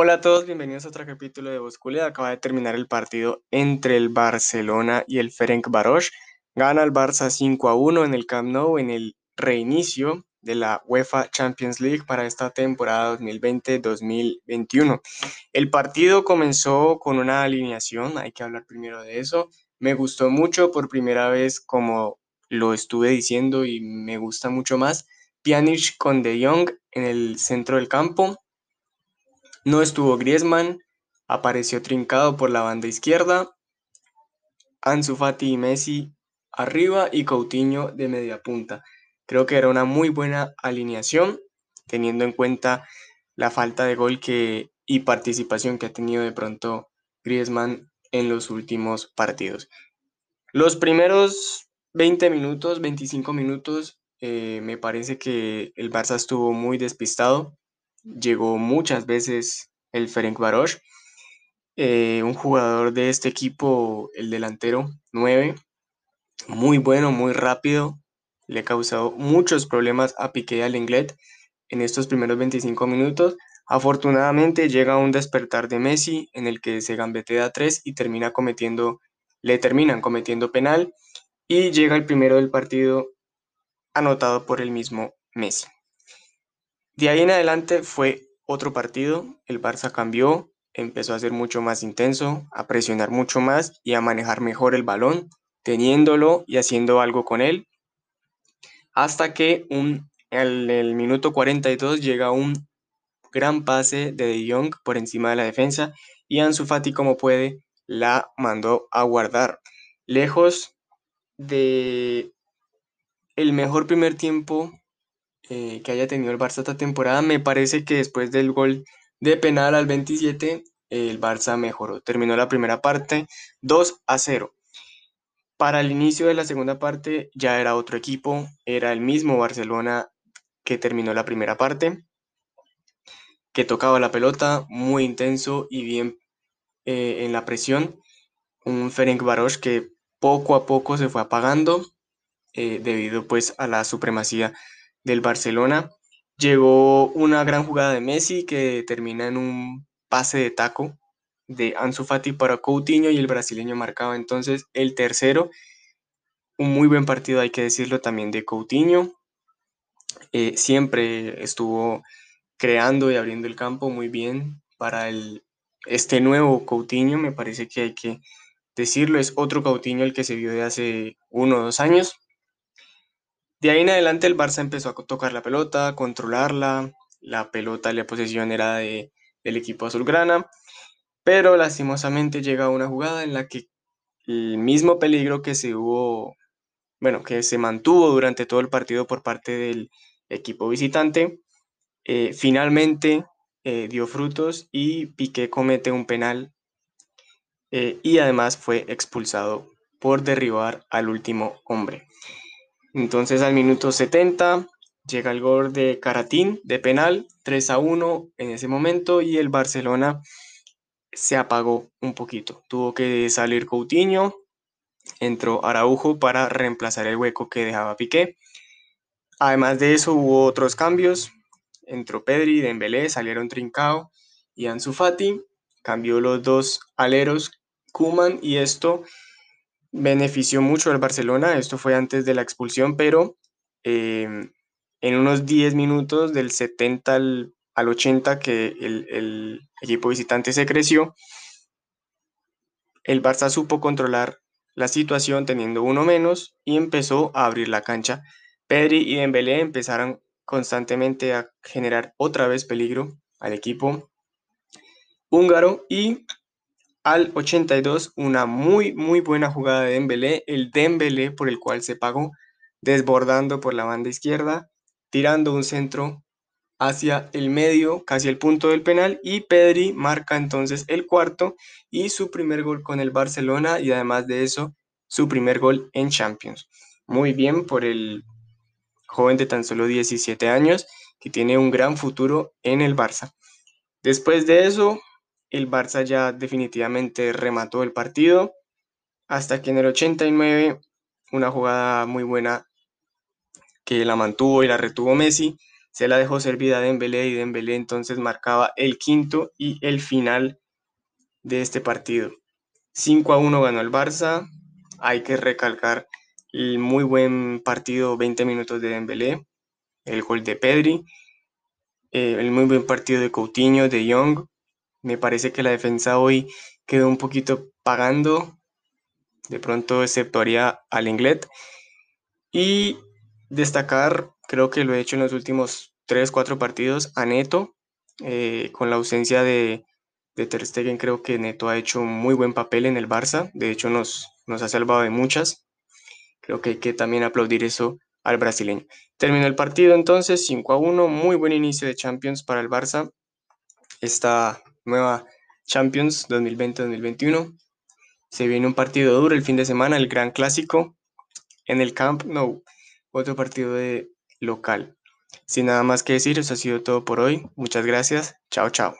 Hola a todos, bienvenidos a otro capítulo de Boscule. Acaba de terminar el partido entre el Barcelona y el Ferencváros. Gana el Barça 5 a 1 en el Camp Nou en el reinicio de la UEFA Champions League para esta temporada 2020-2021. El partido comenzó con una alineación, hay que hablar primero de eso. Me gustó mucho por primera vez, como lo estuve diciendo y me gusta mucho más, Pjanic con De Jong en el centro del campo, no estuvo Griezmann, apareció trincado por la banda izquierda, Ansu Fati y Messi arriba y Coutinho de media punta. Creo que era una muy buena alineación, teniendo en cuenta la falta de gol que, y participación que ha tenido de pronto Griezmann en los últimos partidos. Los primeros 20 minutos, 25 minutos, eh, me parece que el Barça estuvo muy despistado llegó muchas veces el Ferencváros, eh, un jugador de este equipo, el delantero 9, muy bueno, muy rápido, le ha causado muchos problemas a Piqué y al en estos primeros 25 minutos. Afortunadamente llega un despertar de Messi en el que se gambetea 3 y termina cometiendo, le terminan cometiendo penal y llega el primero del partido anotado por el mismo Messi. De ahí en adelante fue otro partido, el Barça cambió, empezó a ser mucho más intenso, a presionar mucho más y a manejar mejor el balón, teniéndolo y haciendo algo con él, hasta que en el minuto 42 llega un gran pase de De Jong por encima de la defensa y Ansu Fati como puede la mandó a guardar. Lejos de el mejor primer tiempo eh, que haya tenido el Barça esta temporada. Me parece que después del gol de penal al 27, el Barça mejoró. Terminó la primera parte 2 a 0. Para el inicio de la segunda parte ya era otro equipo, era el mismo Barcelona que terminó la primera parte, que tocaba la pelota muy intenso y bien eh, en la presión. Un Ferenc Varos que poco a poco se fue apagando eh, debido pues a la supremacía del Barcelona. Llegó una gran jugada de Messi que termina en un pase de taco de Ansu Fati para Coutinho y el brasileño marcaba entonces el tercero. Un muy buen partido, hay que decirlo también, de Coutinho. Eh, siempre estuvo creando y abriendo el campo muy bien para el, este nuevo Coutinho, me parece que hay que decirlo, es otro Coutinho el que se vio de hace uno o dos años. De ahí en adelante el Barça empezó a tocar la pelota, a controlarla, la pelota, la posesión era de, del equipo azulgrana, pero lastimosamente llega una jugada en la que el mismo peligro que se hubo, bueno, que se mantuvo durante todo el partido por parte del equipo visitante, eh, finalmente eh, dio frutos y Piqué comete un penal eh, y además fue expulsado por derribar al último hombre. Entonces al minuto 70 llega el gol de Caratín de penal, 3 a 1 en ese momento y el Barcelona se apagó un poquito. Tuvo que salir Coutinho, entró Araujo para reemplazar el hueco que dejaba Piqué. Además de eso hubo otros cambios. Entró Pedri, Dembélé, salieron Trincao y Ansu Fati. Cambió los dos aleros, Kuman y esto benefició mucho al Barcelona, esto fue antes de la expulsión, pero em, en unos 10 minutos del 70 al, 80 que el, el, equipo visitante se creció, el Barça supo controlar la situación teniendo uno menos y empezó a abrir la cancha. Pedri y Dembélé empezaron constantemente a generar otra vez peligro al equipo húngaro y al 82, una muy, muy buena jugada de Dembélé, el Dembélé por el cual se pagó, desbordando por la banda izquierda, tirando un centro hacia el medio, casi el punto del penal, y Pedri marca entonces el cuarto y su primer gol con el Barcelona, y además de eso, su primer gol en Champions. Muy bien por el joven de tan solo 17 años, que tiene un gran futuro en el Barça. Después de eso, el Barça ya definitivamente remató el partido, hasta que en el 89, una jugada muy buena que la mantuvo y la retuvo Messi, se la dejó servida a Dembélé y Dembélé entonces marcaba el quinto y el final de este partido. 5 a 1 ganó el Barça. Hay que recalcar el muy buen partido, 20 minutos de Dembélé, el gol de Pedri, eh, el muy buen partido de Coutinho, de Young. Me parece que la defensa hoy quedó un poquito pagando, de pronto exceptuaría al Inglet. Y destacar, creo que lo he hecho en los últimos 3-4 partidos, a Neto, eh, con la ausencia de, de Ter Stegen, creo que Neto ha hecho un muy buen papel en el Barça, de hecho nos, nos ha salvado de muchas. Creo que hay que también aplaudir eso al brasileño. Terminó el partido entonces 5 a 1, muy buen inicio de Champions para el Barça. Esta nueva Champions 2020-2021. Se viene un partido duro el fin de semana, el Gran Clásico en el Camp Nou, otro partido de local. Sin nada más que decir, eso ha sido todo por hoy. Muchas gracias. Chao, chao.